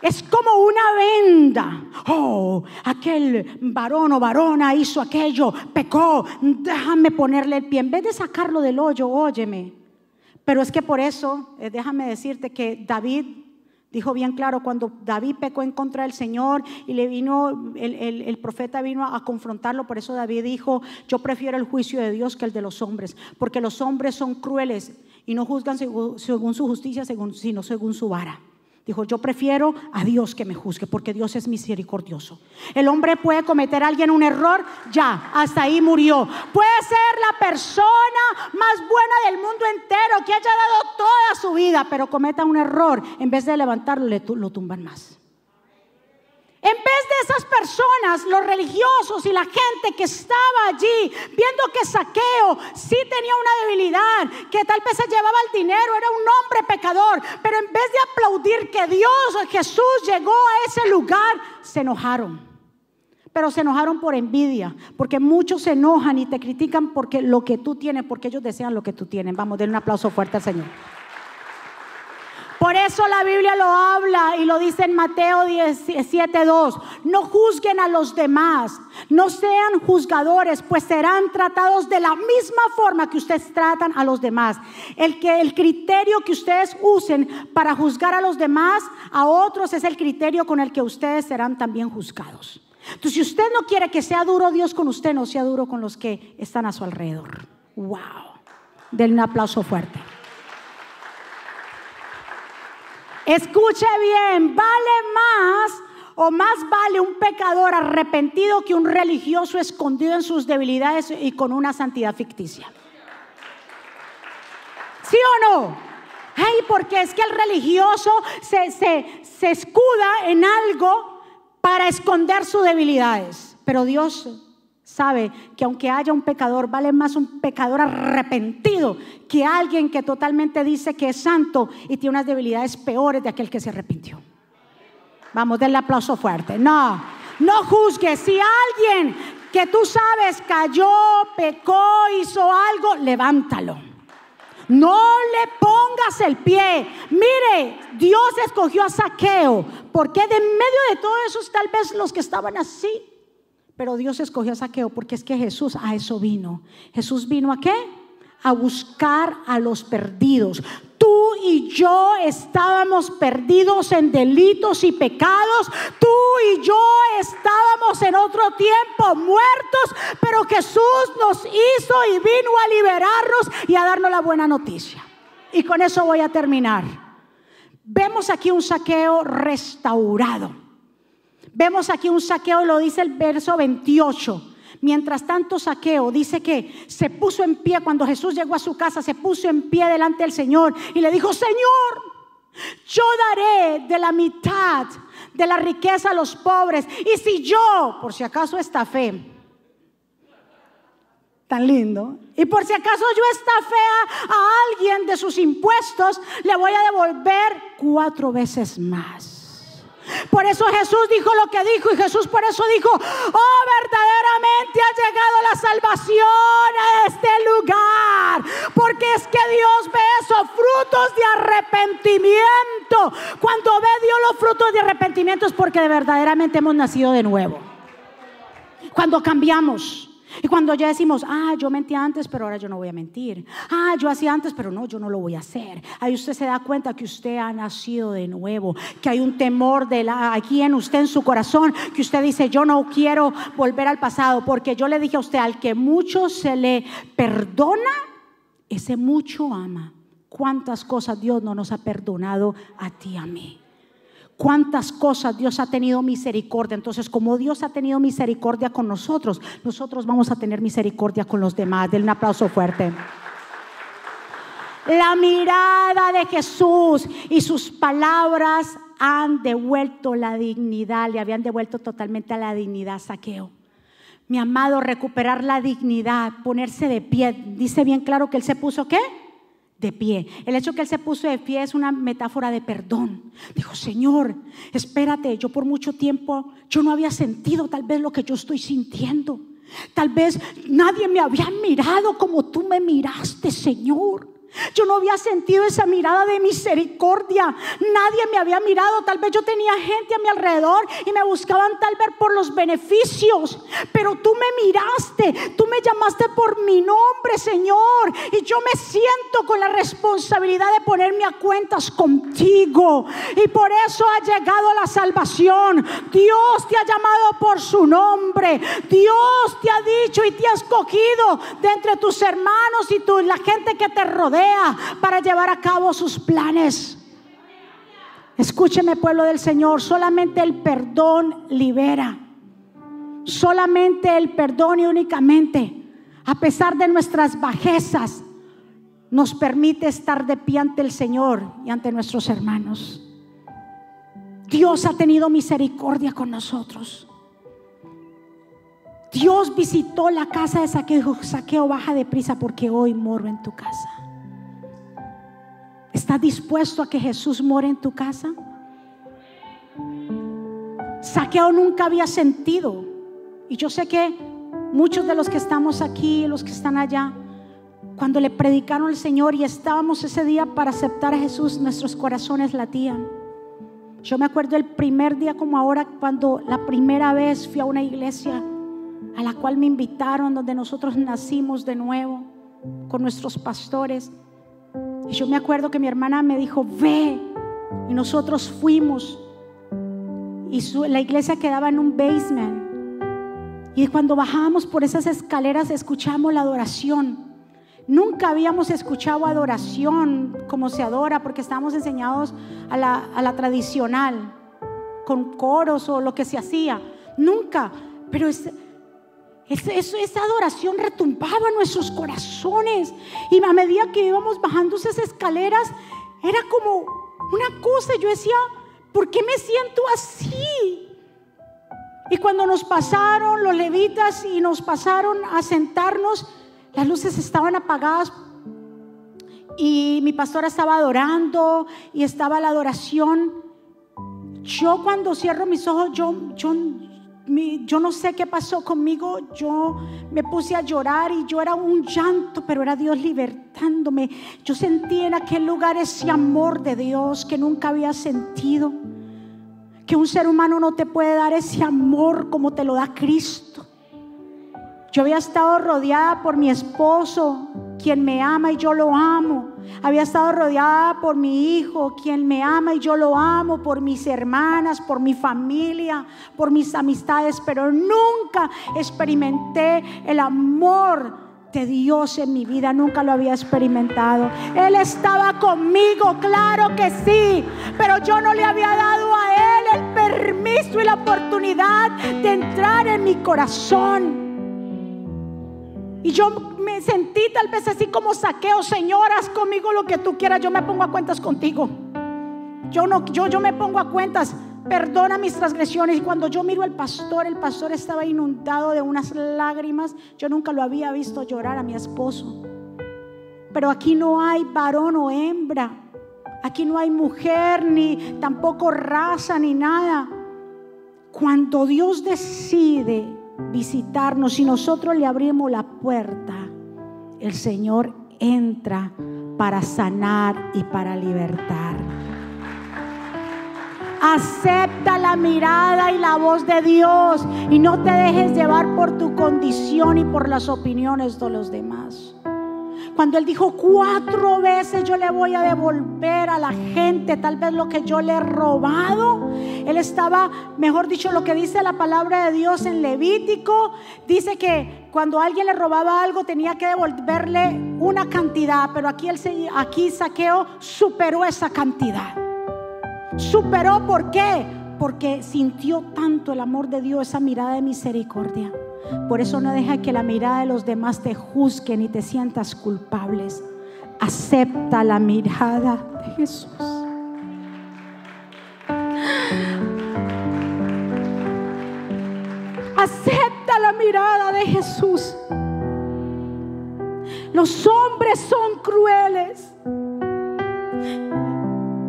es como una venda. Oh, aquel varón o varona hizo aquello, pecó, déjame ponerle el pie. En vez de sacarlo del hoyo, óyeme. Pero es que por eso, eh, déjame decirte que David dijo bien claro, cuando David pecó en contra del Señor y le vino, el, el, profeta vino a confrontarlo, por eso David dijo, yo prefiero el juicio de Dios que el de los hombres, porque los hombres son crueles y no juzgan según, su justicia, sino según su vara. Dijo, yo prefiero a Dios que me juzgue, porque Dios es misericordioso. El hombre puede cometer a alguien un error, ya, hasta ahí murió. Puede ser la persona más buena del mundo entero, que haya dado toda su vida, pero cometa un error, en vez de levantarlo, lo tumban más. En vez de esas personas, los religiosos y la gente que estaba allí, viendo que Saqueo sí tenía una debilidad, que tal vez se llevaba el dinero, era un hombre pecador, pero en vez de aplaudir que Dios Jesús llegó a ese lugar, se enojaron. Pero se enojaron por envidia, porque muchos se enojan y te critican porque lo que tú tienes, porque ellos desean lo que tú tienes. Vamos, denle un aplauso fuerte al Señor. Por eso la Biblia lo habla y lo dice en Mateo 17:2. No juzguen a los demás, no sean juzgadores, pues serán tratados de la misma forma que ustedes tratan a los demás. El que el criterio que ustedes usen para juzgar a los demás, a otros es el criterio con el que ustedes serán también juzgados. Entonces, si usted no quiere que sea duro Dios con usted, no sea duro con los que están a su alrededor. Wow. Denle un aplauso fuerte. Escuche bien, vale más o más vale un pecador arrepentido que un religioso escondido en sus debilidades y con una santidad ficticia. ¿Sí o no? Ay, porque es que el religioso se, se escuda en algo para esconder sus debilidades. Pero Dios sabe que aunque haya un pecador, vale más un pecador arrepentido que alguien que totalmente dice que es santo y tiene unas debilidades peores de aquel que se arrepintió. Vamos, denle aplauso fuerte. No, no juzgue. Si alguien que tú sabes cayó, pecó, hizo algo, levántalo. No le pongas el pie. Mire, Dios escogió a Saqueo, porque de medio de todo eso tal vez los que estaban así. Pero Dios escogió a Saqueo porque es que Jesús a eso vino. Jesús vino a qué? A buscar a los perdidos. Tú y yo estábamos perdidos en delitos y pecados. Tú y yo estábamos en otro tiempo muertos, pero Jesús nos hizo y vino a liberarnos y a darnos la buena noticia. Y con eso voy a terminar. Vemos aquí un saqueo restaurado. Vemos aquí un saqueo, lo dice el verso 28 Mientras tanto, Saqueo dice que se puso en pie cuando Jesús llegó a su casa, se puso en pie delante del Señor y le dijo, Señor, yo daré de la mitad de la riqueza a los pobres. Y si yo, por si acaso esta fe, tan lindo, y por si acaso yo esta fea a alguien de sus impuestos, le voy a devolver cuatro veces más. Por eso Jesús dijo lo que dijo y Jesús por eso dijo, oh verdaderamente ha llegado la salvación a este lugar. Porque es que Dios ve esos frutos de arrepentimiento. Cuando ve Dios los frutos de arrepentimiento es porque verdaderamente hemos nacido de nuevo. Cuando cambiamos. Y cuando ya decimos, ah, yo mentí antes, pero ahora yo no voy a mentir. Ah, yo hacía antes, pero no, yo no lo voy a hacer. Ahí usted se da cuenta que usted ha nacido de nuevo, que hay un temor de la, aquí en usted, en su corazón, que usted dice, yo no quiero volver al pasado, porque yo le dije a usted, al que mucho se le perdona, ese mucho ama. ¿Cuántas cosas Dios no nos ha perdonado a ti, a mí? Cuántas cosas Dios ha tenido misericordia. Entonces, como Dios ha tenido misericordia con nosotros, nosotros vamos a tener misericordia con los demás. Denle un aplauso fuerte. La mirada de Jesús y sus palabras han devuelto la dignidad, le habían devuelto totalmente a la dignidad saqueo. Mi amado, recuperar la dignidad, ponerse de pie. Dice bien claro que él se puso qué? De pie. El hecho que él se puso de pie es una metáfora de perdón. Dijo, Señor, espérate, yo por mucho tiempo, yo no había sentido tal vez lo que yo estoy sintiendo. Tal vez nadie me había mirado como tú me miraste, Señor. Yo no había sentido esa mirada de misericordia. Nadie me había mirado. Tal vez yo tenía gente a mi alrededor y me buscaban tal vez por los beneficios. Pero tú me miraste. Tú me llamaste por mi nombre, Señor. Y yo me siento con la responsabilidad de ponerme a cuentas contigo. Y por eso ha llegado la salvación. Dios te ha llamado por su nombre. Dios te ha dicho y te ha escogido de entre tus hermanos y la gente que te rodea para llevar a cabo sus planes. Escúcheme pueblo del Señor, solamente el perdón libera. Solamente el perdón y únicamente, a pesar de nuestras bajezas, nos permite estar de pie ante el Señor y ante nuestros hermanos. Dios ha tenido misericordia con nosotros. Dios visitó la casa de saqueo, saqueo baja de prisa porque hoy moro en tu casa. ¿Estás dispuesto a que Jesús more en tu casa? Saqueo nunca había sentido. Y yo sé que muchos de los que estamos aquí, los que están allá, cuando le predicaron al Señor y estábamos ese día para aceptar a Jesús, nuestros corazones latían. Yo me acuerdo el primer día como ahora, cuando la primera vez fui a una iglesia a la cual me invitaron, donde nosotros nacimos de nuevo con nuestros pastores. Y yo me acuerdo que mi hermana me dijo, ve. Y nosotros fuimos. Y la iglesia quedaba en un basement. Y cuando bajábamos por esas escaleras escuchamos la adoración. Nunca habíamos escuchado adoración como se adora porque estábamos enseñados a la, a la tradicional, con coros o lo que se hacía. Nunca. Pero es, esa adoración retumbaba en nuestros corazones. Y a medida que íbamos bajando esas escaleras, era como una cosa. Yo decía, ¿por qué me siento así? Y cuando nos pasaron los levitas y nos pasaron a sentarnos, las luces estaban apagadas y mi pastora estaba adorando y estaba la adoración. Yo cuando cierro mis ojos, yo, yo yo no sé qué pasó conmigo, yo me puse a llorar y yo era un llanto, pero era Dios libertándome. Yo sentí en aquel lugar ese amor de Dios que nunca había sentido. Que un ser humano no te puede dar ese amor como te lo da Cristo. Yo había estado rodeada por mi esposo, quien me ama y yo lo amo. Había estado rodeada por mi hijo, quien me ama y yo lo amo, por mis hermanas, por mi familia, por mis amistades, pero nunca experimenté el amor de Dios en mi vida, nunca lo había experimentado. Él estaba conmigo, claro que sí, pero yo no le había dado a Él el permiso y la oportunidad de entrar en mi corazón. Y yo me sentí tal vez así como saqueo, Señor, haz conmigo lo que tú quieras, yo me pongo a cuentas contigo. Yo no, yo, yo me pongo a cuentas, perdona mis transgresiones. Y cuando yo miro al pastor, el pastor estaba inundado de unas lágrimas. Yo nunca lo había visto llorar a mi esposo. Pero aquí no hay varón o hembra. Aquí no hay mujer, ni tampoco raza, ni nada. Cuando Dios decide visitarnos, y nosotros le abrimos la puerta, el Señor entra para sanar y para libertar. Acepta la mirada y la voz de Dios y no te dejes llevar por tu condición y por las opiniones de los demás. Cuando él dijo cuatro veces yo le voy a devolver a la gente tal vez lo que yo le he robado, él estaba, mejor dicho, lo que dice la palabra de Dios en Levítico, dice que cuando alguien le robaba algo tenía que devolverle una cantidad, pero aquí, el, aquí Saqueo superó esa cantidad. Superó, ¿por qué? Porque sintió tanto el amor de Dios, esa mirada de misericordia. Por eso no deja que la mirada de los demás te juzguen y te sientas culpables. Acepta la mirada de Jesús. Acepta la mirada de Jesús. Los hombres son crueles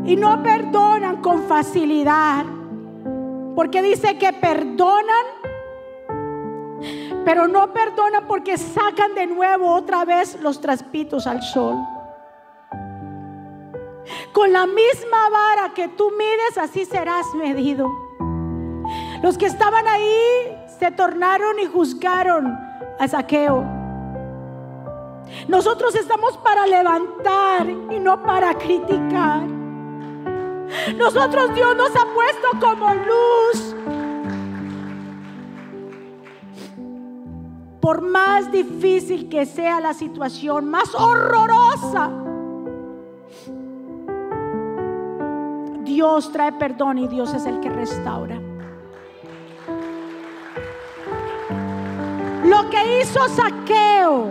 y no perdonan con facilidad. Porque dice que perdonan pero no perdona porque sacan de nuevo otra vez los traspitos al sol. Con la misma vara que tú mides, así serás medido. Los que estaban ahí se tornaron y juzgaron a Saqueo. Nosotros estamos para levantar y no para criticar. Nosotros Dios nos ha puesto como luz por más difícil que sea la situación, más horrorosa, Dios trae perdón y Dios es el que restaura. Lo que hizo Saqueo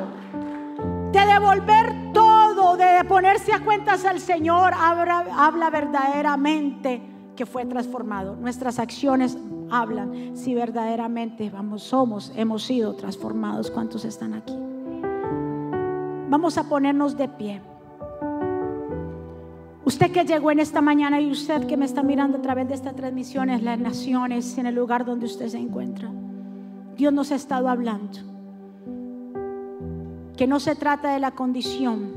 de devolver todo, de ponerse a cuentas al Señor, habla, verdaderamente que fue transformado. Nuestras acciones hablan si verdaderamente vamos, somos, hemos sido transformados. ¿Cuántos están aquí? Vamos a ponernos de pie. Usted que llegó en esta mañana y usted que me está mirando a través de esta transmisión en las naciones, en el lugar donde usted se encuentra. Dios nos ha estado hablando. Que no se trata de la condición,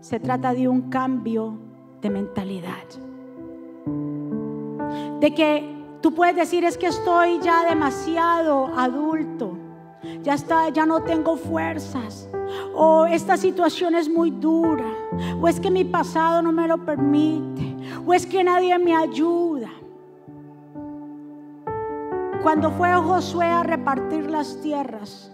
se trata de un cambio de mentalidad. De que Tú puedes decir es que estoy ya demasiado adulto. Ya está, ya no tengo fuerzas. O esta situación es muy dura. O es que mi pasado no me lo permite. O es que nadie me ayuda. Cuando fue Josué a repartir las tierras,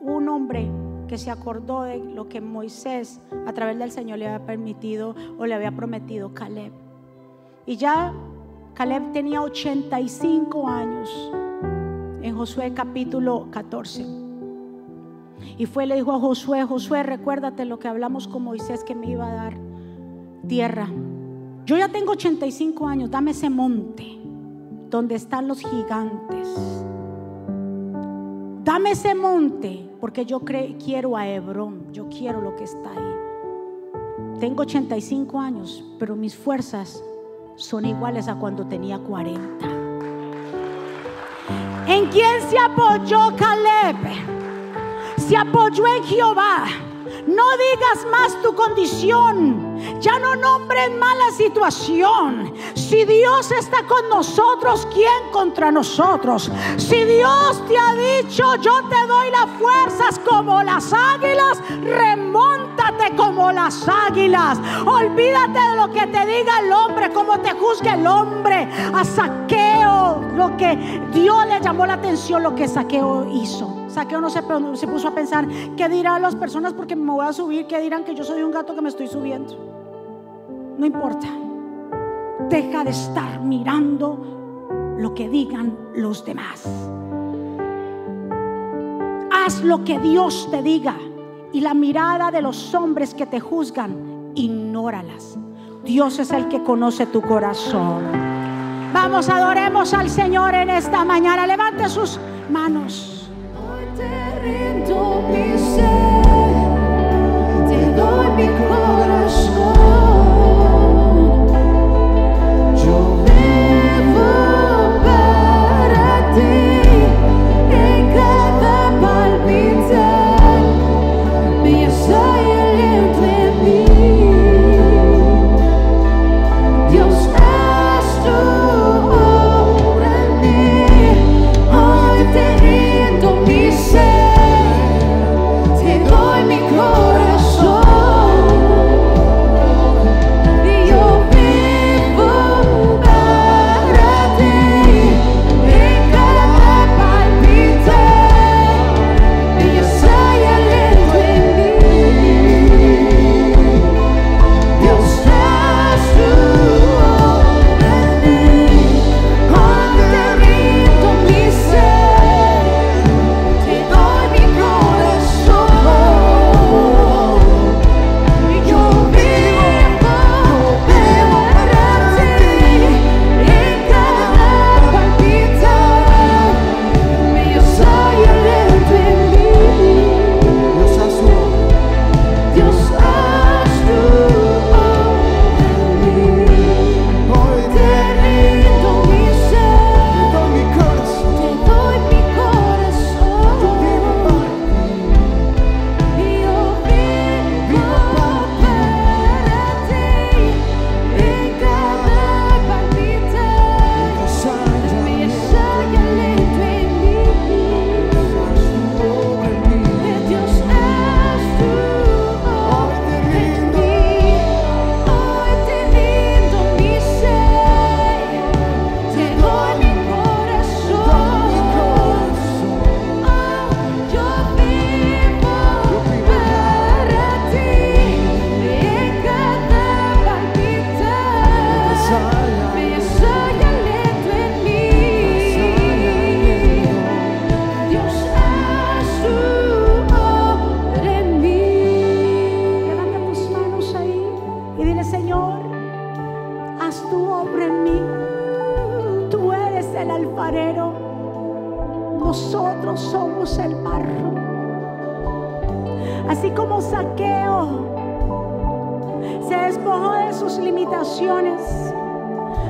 un hombre que se acordó de lo que Moisés a través del Señor le había permitido o le había prometido Caleb. Y ya Caleb tenía 85 años en Josué capítulo 14. Y fue le dijo a Josué, Josué, recuérdate lo que hablamos con Moisés que me iba a dar tierra. Yo ya tengo 85 años, dame ese monte donde están los gigantes. Dame ese monte porque yo quiero a Hebrón, yo quiero lo que está ahí. Tengo 85 años, pero mis fuerzas son iguales a cuando tenía 40. ¿En quién se apoyó Caleb? Se apoyó en Jehová. No digas más tu condición. Ya no nombres más la situación. Si Dios está con nosotros, ¿quién contra nosotros? Si Dios te ha dicho, yo te doy las fuerzas como las águilas, remóntate como las águilas. Olvídate de lo que te diga el hombre, como te juzgue el hombre. A saqueo, lo que Dios le llamó la atención, lo que saqueo hizo. Saqueo no se, se puso a pensar, ¿qué dirán las personas porque me voy a subir? ¿Qué dirán que yo soy un gato que me estoy subiendo? No importa. Deja de estar mirando lo que digan los demás. Haz lo que Dios te diga y la mirada de los hombres que te juzgan, ignóralas. Dios es el que conoce tu corazón. Vamos, adoremos al Señor en esta mañana. Levante sus manos Лише тебе хорошо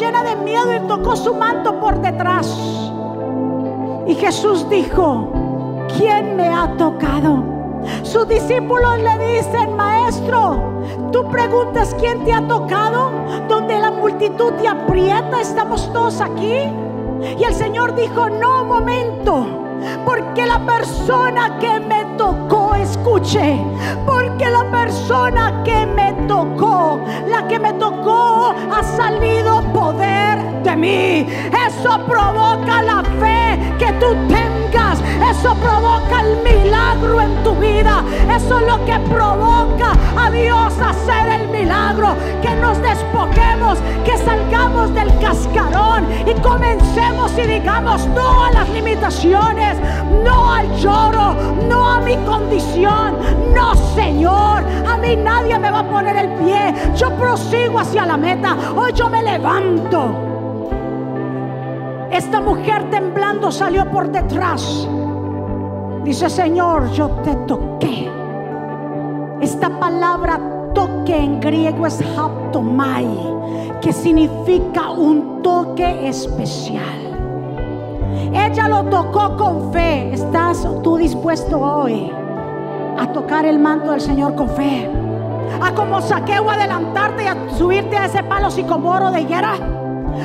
llena de miedo, y tocó su manto por detrás. Y Jesús dijo, ¿quién me ha tocado? Sus discípulos le dicen, maestro, tú preguntas quién te ha tocado, donde la multitud te aprieta, estamos todos aquí. Y el Señor dijo, no, momento, Porque la persona que me tocó, escuche, porque la persona que me tocó, la que me tocó, ha salido poder de mí. Eso provoca la fe que tú tengas. Eso provoca el milagro en tu vida. Eso es lo que provoca a Dios hacer el milagro. Que nos despojemos, que salgamos del cascarón y comencemos y digamos no a las limitaciones, no al lloro, no a mi condición. No, Señor, a mí nadie me va a poner el pie. Yo prosigo hacia la meta. Hoy yo me levanto. Esta mujer temblando salió por detrás. Dice, Señor, yo te toqué. Esta palabra toque en griego es haptomai, que significa un toque especial. Ella lo tocó con fe. ¿Estás tú dispuesto hoy a tocar el manto del Señor con fe? A como saqueo adelantarte y a subirte a ese palo sicomoro de higuera.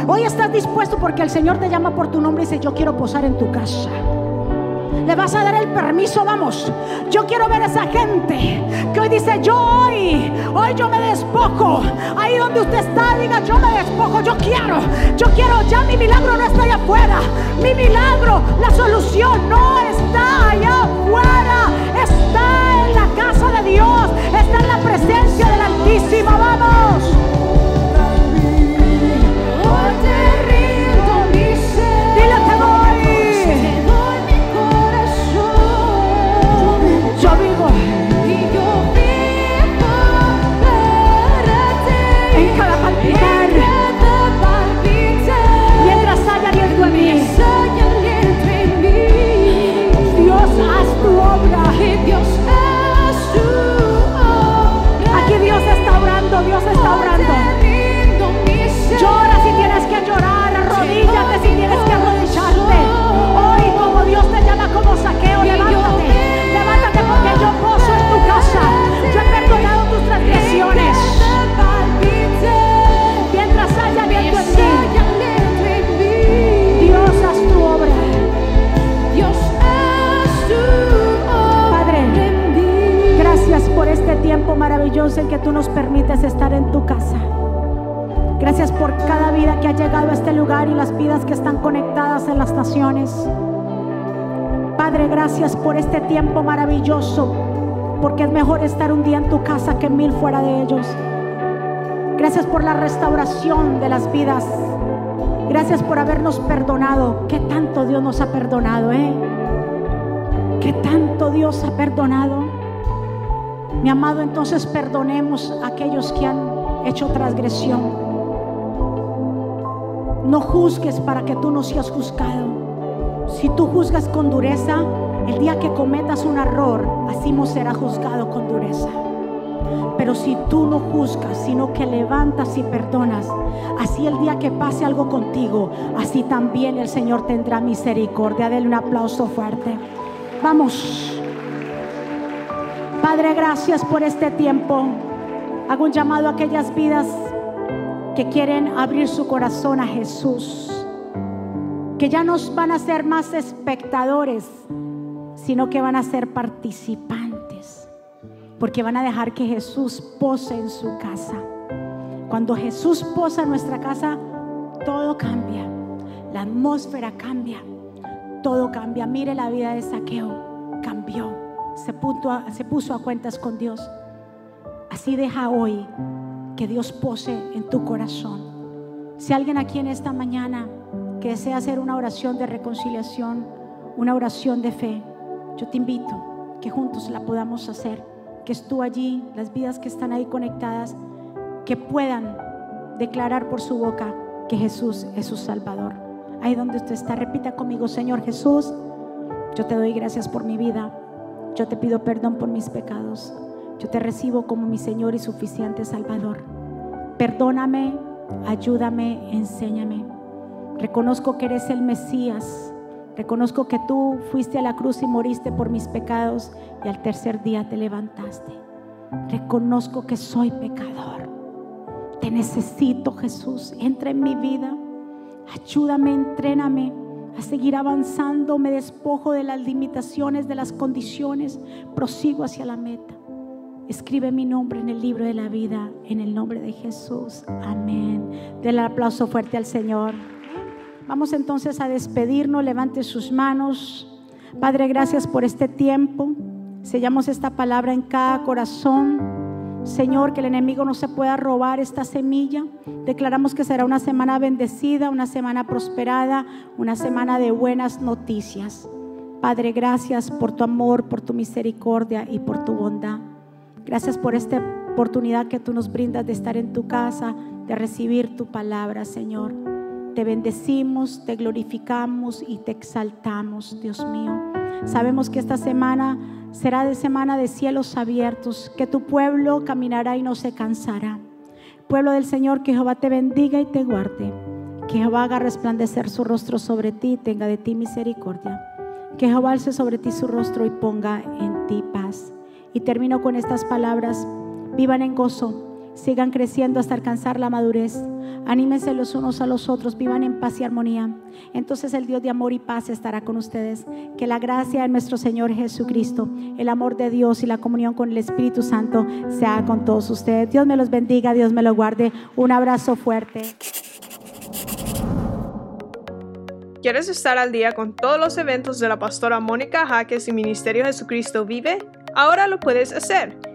Hoy estás dispuesto porque el Señor te llama por tu nombre y dice, yo quiero posar en tu casa. Le vas a dar el permiso, vamos. Yo quiero ver a esa gente que hoy dice, yo hoy, hoy yo me despojo. Ahí donde usted está, diga, yo me despojo, yo quiero, yo quiero, ya mi milagro no está allá afuera. Mi milagro, la solución no está allá afuera, está en la casa de Dios, está en la presencia del Altísimo, vamos. Maravilloso en que tú nos permites estar en tu casa. Gracias por cada vida que ha llegado a este lugar y las vidas que están conectadas en las naciones. Padre, gracias por este tiempo maravilloso, porque es mejor estar un día en tu casa que mil fuera de ellos. Gracias por la restauración de las vidas. Gracias por habernos perdonado. ¿Qué tanto Dios nos ha perdonado, eh? ¿Qué tanto Dios ha perdonado? Mi amado, entonces perdonemos a aquellos que han hecho transgresión. No juzgues para que tú no seas juzgado. Si tú juzgas con dureza, el día que cometas un error, así no será juzgado con dureza. Pero si tú no juzgas, sino que levantas y perdonas, así el día que pase algo contigo, así también el Señor tendrá misericordia. Dele un aplauso fuerte. Vamos. Padre, gracias por este tiempo. Hago un llamado a aquellas vidas que quieren abrir su corazón a Jesús. Que ya no van a ser más espectadores, sino que van a ser participantes. Porque van a dejar que Jesús pose en su casa. Cuando Jesús posa en nuestra casa, todo cambia. La atmósfera cambia. Todo cambia. Mire la vida de Saqueo. Cambió. Se, puso a, cuentas con Dios. Así deja hoy que Dios pose en tu corazón. Si alguien aquí en esta mañana que desea hacer una oración de reconciliación, una oración de fe, yo te invito que juntos la podamos hacer. Que tú allí, las vidas que están ahí conectadas, que puedan declarar por su boca que Jesús es su Salvador. Ahí donde usted está, repita conmigo, Señor Jesús, yo te doy gracias por mi vida. Yo te pido perdón por mis pecados. Yo te recibo como mi Señor y suficiente Salvador. Perdóname, ayúdame, enséñame. Reconozco que eres el Mesías. Reconozco que tú fuiste a la cruz y moriste por mis pecados y al tercer día te levantaste. Reconozco que soy pecador. Te necesito, Jesús. Entra en mi vida. Ayúdame, entréname a seguir avanzando. Me despojo de las limitaciones, de las condiciones. Prosigo hacia la meta. Escribe mi nombre en el libro de la vida, en el nombre de Jesús. Amén. Denle aplauso fuerte al Señor. Vamos entonces a despedirnos. Levante sus manos. Padre, gracias por este tiempo. Sellamos esta palabra en cada corazón. Señor, que el enemigo no se pueda robar esta semilla. Declaramos que será una semana bendecida, una semana prosperada, una semana de buenas noticias. Padre, gracias por tu amor, por tu misericordia y por tu bondad. Gracias por esta oportunidad que tú nos brindas de estar en tu casa, de recibir tu palabra, Señor. Te bendecimos, te glorificamos y te exaltamos, Dios mío. Sabemos que esta semana será de semana de cielos abiertos, que tu pueblo caminará y no se cansará. Pueblo del Señor, que Jehová te bendiga y te guarde. Que Jehová haga resplandecer su rostro sobre ti y tenga de ti misericordia. Que Jehová alce sobre ti su rostro y ponga en ti paz. Y termino con estas palabras. Vivan en gozo, sigan creciendo hasta alcanzar la madurez Anímense los unos a los otros, vivan en paz y armonía. Entonces el Dios de amor y paz estará con ustedes. Que la gracia de nuestro Señor Jesucristo, el amor de Dios y la comunión con el Espíritu Santo sea con todos ustedes. Dios me los bendiga, Dios me los guarde. Un abrazo fuerte. ¿Quieres estar al día con todos los eventos de la pastora Mónica Jaques y Ministerio Jesucristo Vive? Ahora lo puedes hacer